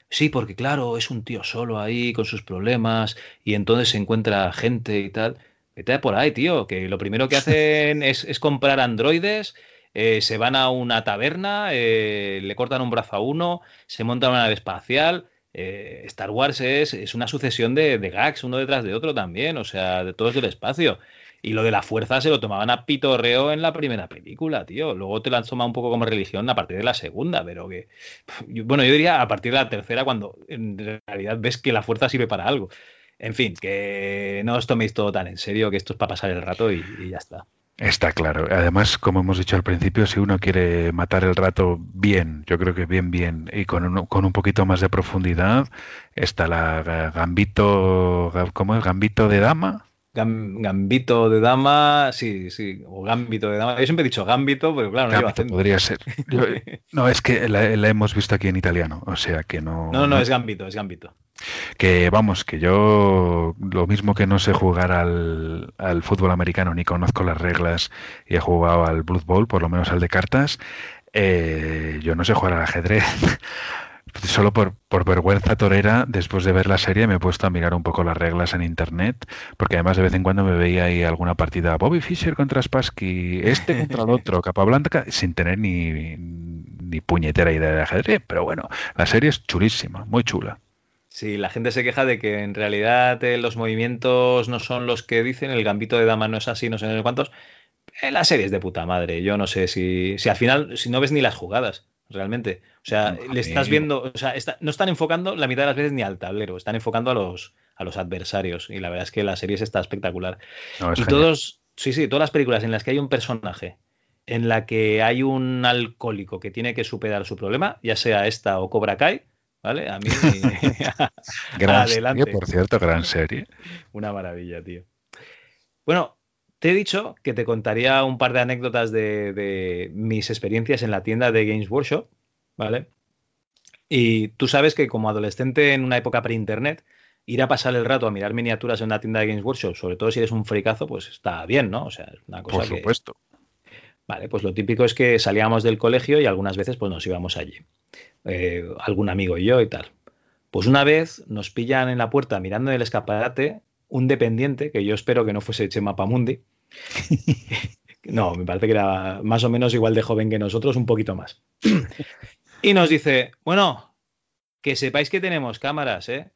Speaker 1: Sí, porque claro, es un tío solo ahí con sus problemas y entonces se encuentra gente y tal. Vete por ahí, tío, que lo primero que hacen es, comprar androides, eh, se van a una taberna, eh, le cortan un brazo a uno, se montan una nave espacial, eh, Star Wars es, es una sucesión de, de, gags uno detrás de otro también, o sea, de todos del espacio. Y lo de la fuerza se lo tomaban a pitorreo en la primera película, tío. Luego te lo han tomado un poco como religión a partir de la segunda, pero que. Bueno, yo diría a partir de la tercera, cuando en realidad ves que la fuerza sirve para algo. En fin, que no os toméis todo tan en serio, que esto es para pasar el rato y, y ya está.
Speaker 2: Está claro. Además, como hemos dicho al principio, si uno quiere matar el rato bien, yo creo que bien, bien, y con un, con un poquito más de profundidad, está la Gambito, ¿cómo es? Gambito de Dama.
Speaker 1: Gambito de dama, sí, sí, o gambito de dama. Yo siempre he dicho gambito, pero claro, no
Speaker 2: gambito podría ser. Yo, no, es que la, la, hemos visto aquí en italiano, o sea que no.
Speaker 1: No, no, es gambito, es gambito.
Speaker 2: Que vamos, que yo lo mismo que no sé jugar al, fútbol americano ni conozco las reglas y he jugado al Blood Bowl, por lo menos al de cartas, eh, yo no sé jugar al ajedrez. Solo por, por, vergüenza torera, después de ver la serie, me he puesto a mirar un poco las reglas en internet, porque además de vez en cuando me veía ahí alguna partida Bobby Fischer contra Spassky, este contra el otro, Capablanca, sin tener ni, ni puñetera idea de ajedrez. Pero bueno, la serie es chulísima, muy chula.
Speaker 1: Sí, la gente se queja de que en realidad eh, los movimientos no son los que dicen, el gambito de dama no es así, no sé en cuántos. Eh, la serie es de puta madre. Yo no sé si, si al final, si no ves ni las jugadas, realmente. O sea, no, le estás viendo, o sea, está, no están enfocando la mitad de las veces ni al tablero, están enfocando a los, a los adversarios. Y la verdad es que la serie está espectacular. No, y genial. todos, sí, sí, todas las películas en las que hay un personaje, en la que hay un alcohólico que tiene que superar su problema, ya sea esta o Cobra Kai, ¿vale? A mí.
Speaker 2: gran adelante. Serie, por cierto, gran serie.
Speaker 1: Una maravilla, tío. Bueno, te he dicho que te contaría un par de anécdotas de, de, mis experiencias en la tienda de Games Workshop, ¿vale? Y tú sabes que como adolescente en una época pre-internet, ir a pasar el rato a mirar miniaturas en una tienda de Games Workshop, sobre todo si eres un fricazo, pues está bien, ¿no? O sea, es una cosa
Speaker 2: Por supuesto.
Speaker 1: Que... Vale, pues lo típico es que salíamos del colegio y algunas veces pues nos íbamos allí. Eh, algún amigo y yo y tal. Pues una vez nos pillan en la puerta mirando en el escaparate un dependiente, que yo espero que no fuese Chema Pamundi. no, me parece que era más o menos igual de joven que nosotros, un poquito más. y nos dice, bueno, que sepáis que tenemos cámaras, ¿eh?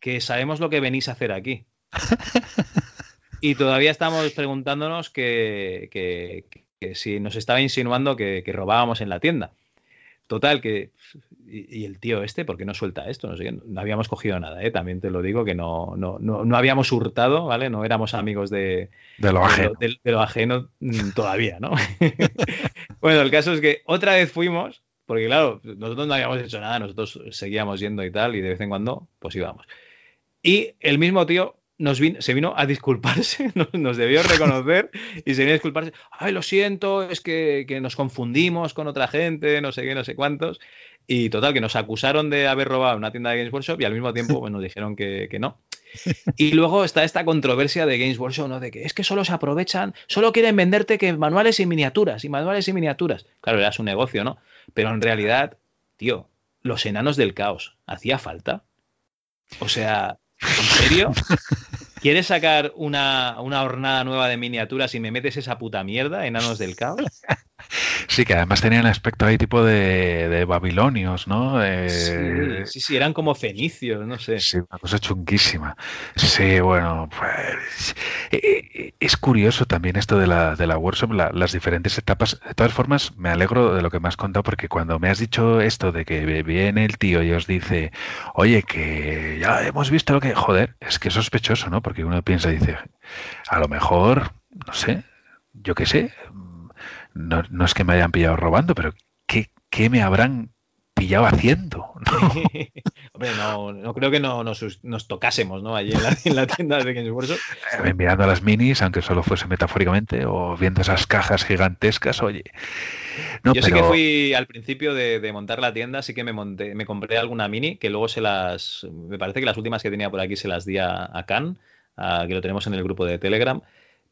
Speaker 1: que sabemos lo que venís a hacer aquí. y todavía estamos preguntándonos que, que, que si nos estaba insinuando que, que robábamos en la tienda. Total, que. Y, y, el tío este, ¿por qué no suelta esto? No sé, no habíamos cogido nada, ¿eh? También te lo digo, que no, no, no, no habíamos hurtado, ¿vale? No éramos amigos de,
Speaker 2: de lo ajeno.
Speaker 1: De, de, de lo ajeno todavía, ¿no? bueno, el caso es que otra vez fuimos, porque claro, nosotros no habíamos hecho nada, nosotros seguíamos yendo y tal, y de vez en cuando, pues íbamos. Y el mismo tío nos vino, se vino a disculparse, nos, nos, debió reconocer y se vino a disculparse. Ay, lo siento, es que, que, nos confundimos con otra gente, no sé qué, no sé cuántos. Y total, que nos acusaron de haber robado una tienda de Games Workshop y al mismo tiempo pues, nos dijeron que, que, no. Y luego está esta controversia de Games Workshop, ¿no? De que es que solo se aprovechan, solo quieren venderte que manuales y miniaturas, y manuales y miniaturas. Claro, era su negocio, ¿no? Pero en realidad, tío, los enanos del caos, ¿hacía falta? O sea, ¿En serio? ¿Quieres sacar una, una, hornada nueva de miniaturas y me metes esa puta mierda, enanos del caos?
Speaker 2: Sí, que además tenían aspecto ahí tipo de, de babilonios, ¿no?
Speaker 1: Eh, sí, sí, sí, eran como fenicios, no sé.
Speaker 2: Sí, una cosa chunguísima. Sí, bueno, pues es curioso también esto de la, de la workshop, la, las diferentes etapas. De todas formas, me alegro de lo que me has contado porque cuando me has dicho esto de que viene el tío y os dice, oye, que ya hemos visto lo que... Joder, es que es sospechoso, ¿no? Porque uno piensa y dice, a lo mejor, no sé, yo qué sé, no, no, es que me hayan pillado robando, pero ¿qué, qué me habrán pillado haciendo?
Speaker 1: ¿no? Hombre, no, no, creo que no nos, nos tocásemos ¿no? allí en la, en la, tienda de Games Workshop.
Speaker 2: Eh, mirando a las minis, aunque solo fuese metafóricamente, o viendo esas cajas gigantescas, oye.
Speaker 1: No, Yo pero... sí que fui al principio de, de, montar la tienda, sí que me monté, me compré alguna mini, que luego se las, me parece que las últimas que tenía por aquí se las di a, a Can, a, que lo tenemos en el grupo de Telegram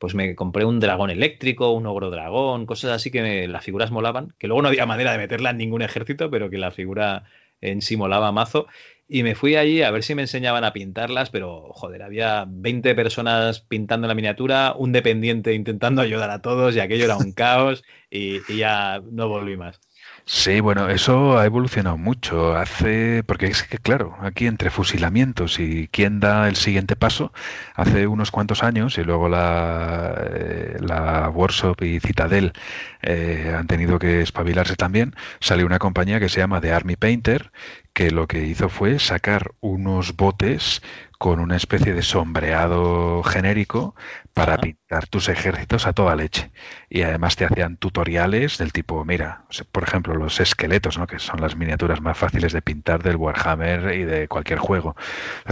Speaker 1: pues me compré un dragón eléctrico, un ogro dragón, cosas así que me, las figuras molaban, que luego no había manera de meterla en ningún ejército, pero que la figura en sí molaba mazo. Y me fui allí a ver si me enseñaban a pintarlas, pero joder, había 20 personas pintando la miniatura, un dependiente intentando ayudar a todos y aquello era un caos y, ya no volví más.
Speaker 2: Sí, bueno, eso ha evolucionado mucho. Hace, porque es que, claro, aquí entre fusilamientos y quién da el siguiente paso, hace unos cuantos años, y luego la, eh, la Workshop y Citadel eh, han tenido que espabilarse también, salió una compañía que se llama The Army Painter, que lo que hizo fue sacar unos botes con una especie de sombreado genérico para pintar tus ejércitos a toda leche. Y además te hacían tutoriales del tipo, mira, por ejemplo, los esqueletos, ¿no? que son las miniaturas más fáciles de pintar del Warhammer y de cualquier juego.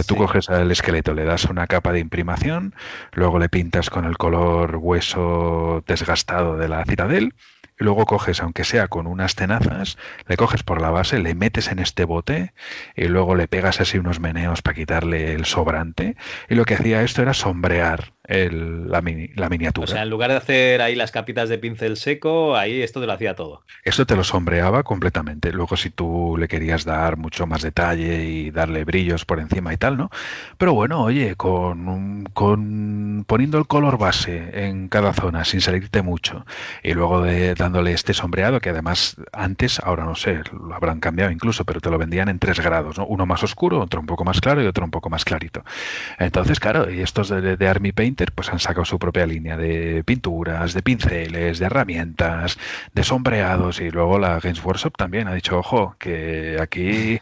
Speaker 2: Tú coges al esqueleto, le das una capa de imprimación, luego le pintas con el color hueso desgastado de la citadel luego coges, aunque sea con unas tenazas, le coges por la base, le metes en este bote y luego le pegas así unos meneos para quitarle el sobrante. Y lo que hacía esto era sombrear la, miniatura. O
Speaker 1: sea, en lugar de hacer ahí las capitas de pincel seco, ahí esto te lo hacía todo.
Speaker 2: Esto te lo sombreaba completamente. Luego, si tú le querías dar mucho más detalle y darle brillos por encima y tal, ¿no? Pero bueno, oye, con, con poniendo el color base en cada zona sin salirte mucho y luego de, dándole este sombreado que además antes, ahora no sé, lo habrán cambiado incluso, pero te lo vendían en tres grados, ¿no? Uno más oscuro, otro un poco más claro y otro un poco más clarito. Entonces, claro, y estos de, de Army Paint pues han sacado su propia línea de pinturas, de pinceles, de herramientas, de sombreados y luego la Games Workshop también ha dicho, ojo, que aquí,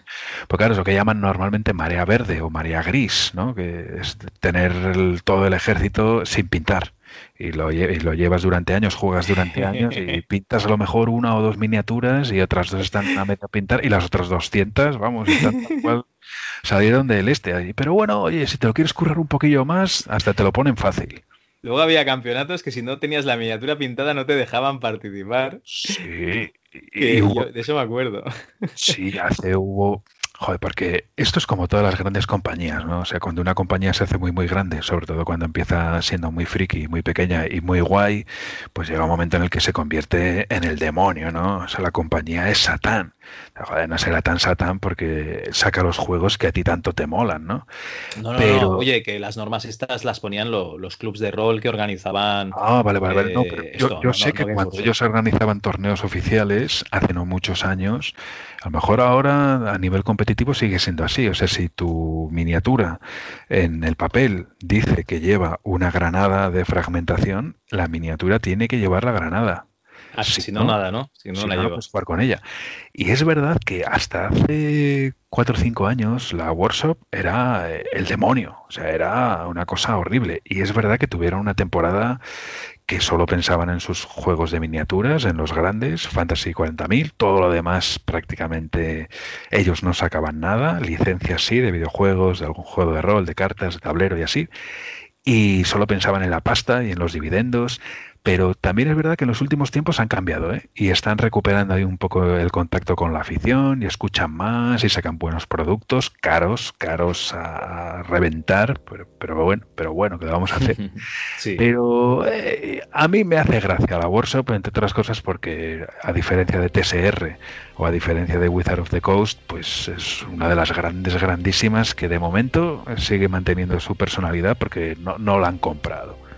Speaker 2: pues claro, es lo que llaman normalmente marea verde o marea gris, ¿no? Que es tener todo el ejército sin pintar. Y lo, y lo, llevas durante años, juegas durante años y pintas a lo mejor una o dos miniaturas y otras dos están a medio pintar y las otras 200, vamos, están tal salieron del este. Pero bueno, oye, si te lo quieres currar un poquillo más, hasta te lo ponen fácil.
Speaker 1: Luego había campeonatos que si no tenías la miniatura pintada no te dejaban participar.
Speaker 2: Sí.
Speaker 1: Y, de eso me acuerdo.
Speaker 2: Sí, hace hubo Joder, porque esto es como todas las grandes compañías, ¿no? O sea, cuando una compañía se hace muy, muy grande, sobre todo cuando empieza siendo muy friki, muy pequeña y muy guay, pues llega un momento en el que se convierte en el demonio, ¿no? O sea, la compañía es Satán. Joder, no será tan Satán porque saca los juegos que a ti tanto te molan, ¿no?
Speaker 1: No, no, pero... Oye, que las normas estas las ponían los clubs de rol que organizaban.
Speaker 2: Ah, vale, vale, vale. No, pero eh, yo, yo sé que cuando ellos organizaban torneos oficiales, hace no muchos años, a lo mejor ahora a nivel competitivo sigue siendo así. O sea, si tu miniatura en el papel dice que lleva una granada de fragmentación, la miniatura tiene que llevar la granada.
Speaker 1: Ah, si, no, nada, ¿no? Si no, la no,
Speaker 2: puedes jugar con ella. Y es verdad que hasta hace cuatro o cinco años la workshop era eh, el demonio, o sea, era una cosa horrible. Y es verdad que tuvieron una temporada que solo pensaban en sus juegos de miniaturas, en los grandes, Fantasy 40.000, todo lo demás prácticamente ellos no sacaban nada, licencias sí, de videojuegos, de algún juego de rol, de cartas, de tablero y así, y solo pensaban en la pasta y en los dividendos pero también es verdad que en los últimos tiempos han cambiado ¿eh? y están recuperando ahí un poco el contacto con la afición y escuchan más y sacan buenos productos, caros, caros a reventar, pero, bueno, pero bueno, ¿qué vamos a hacer? Pero eh, a mí me hace gracia la workshop, entre otras cosas, porque a diferencia de TSR o a diferencia de Wizard of the Coast, pues es una de las grandes, grandísimas que de momento sigue manteniendo su personalidad porque no, no la han comprado.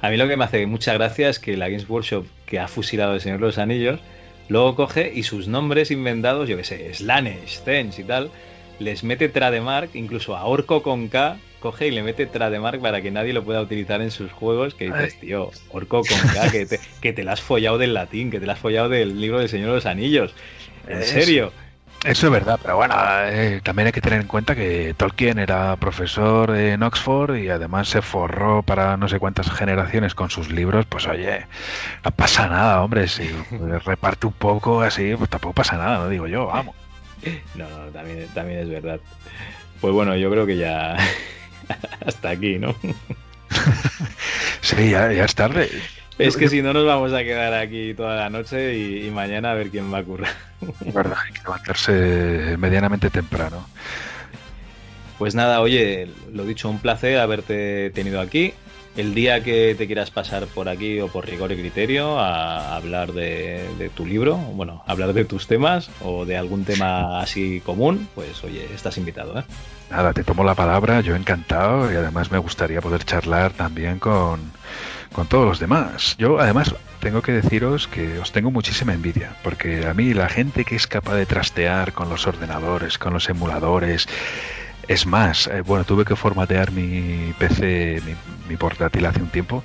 Speaker 1: A mí lo que me hace mucha gracia es que la Games Workshop, que ha fusilado el Señor de los Anillos, luego coge y sus nombres inventados, yo que sé, Slanesh, Zench y tal, les mete trademark, incluso a Orco con K, coge y le mete trademark para que nadie lo pueda utilizar en sus juegos. Que dices, tío, Orco con K, que te, que te la has follado del latín, que te la has follado del libro del Señor de los Anillos. En serio.
Speaker 2: Eso es verdad, pero bueno, eh, también hay que tener en cuenta que Tolkien era profesor en Oxford y además se forró para no sé cuántas generaciones con sus libros, pues oye, no pasa nada, hombre, si reparte un poco así, pues tampoco pasa nada, no digo yo, vamos.
Speaker 1: No, no, también, también es verdad. Pues bueno, yo creo que ya hasta aquí, ¿no?
Speaker 2: sí, ya, ya es tarde.
Speaker 1: Es que si no nos vamos a quedar aquí toda la noche y, mañana a ver quién va a currar.
Speaker 2: Es verdad, hay que levantarse medianamente temprano.
Speaker 1: Pues nada, oye, lo dicho, un placer haberte tenido aquí. El día que te quieras pasar por aquí o por rigor y criterio a hablar de, tu libro, bueno, hablar de tus temas o de algún tema así común, pues oye, estás invitado, ¿eh?
Speaker 2: Nada, te tomo la palabra, yo encantado y además me gustaría poder charlar también con, con todos los demás. Yo además tengo que deciros que os tengo muchísima envidia, porque a mí la gente que es capaz de trastear con los ordenadores, con los emuladores, es más, eh, bueno, tuve que formatear mi PC, mi, portátil hace un tiempo,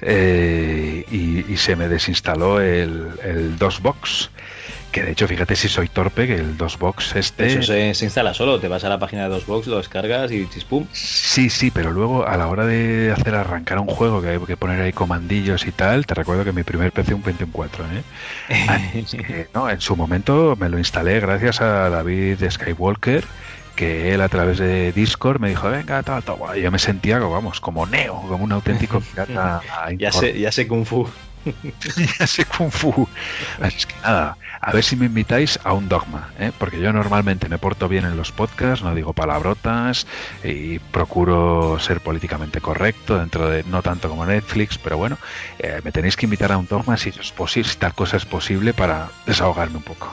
Speaker 2: eh, y, se me desinstaló el, el DOSBox que de hecho, fíjate si soy torpe, que el DOSBox este...
Speaker 1: Eso se, instala solo, te vas a la página de DOSBox, lo descargas y chispum.
Speaker 2: Sí, sí, pero luego a la hora de hacer arrancar un juego, que hay que poner ahí comandillos y tal, te recuerdo que mi primer PC un 24, ¿eh? no, en su momento me lo instalé gracias a David Skywalker, que él a través de Discord me dijo, venga, tal, tal, yo me sentía, vamos, como Neo, como un auténtico pirata.
Speaker 1: ya sé, ya sé Kung Fu.
Speaker 2: sé Kung Fu. Así que nada, a ver si me invitáis a un dogma, ¿eh? porque yo normalmente me porto bien en los podcasts, no digo palabrotas y procuro ser políticamente correcto dentro de no tanto como Netflix, pero bueno, eh, me tenéis que invitar a un dogma si es posible, si tal cosa es posible para desahogarme un poco.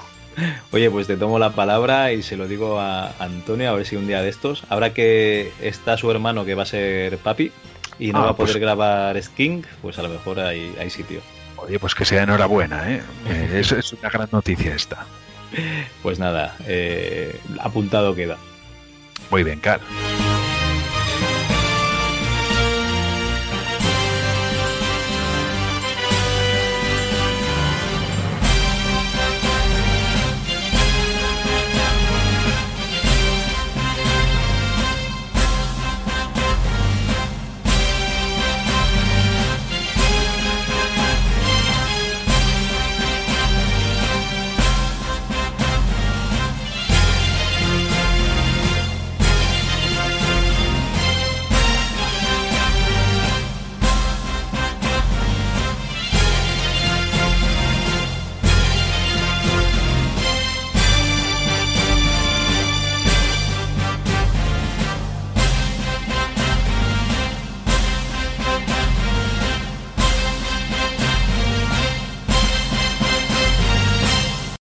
Speaker 1: Oye, pues te tomo la palabra y se lo digo a Antonio, a ver si un día de estos, ahora que está su hermano que va a ser papi y no ah, va a poder pues grabar Sking, pues a lo mejor hay, hay sitio.
Speaker 2: Oye, pues que sea enhorabuena, ¿eh? eh es, es una gran noticia esta.
Speaker 1: Pues nada, eh, apuntado queda.
Speaker 2: Muy bien, Carl.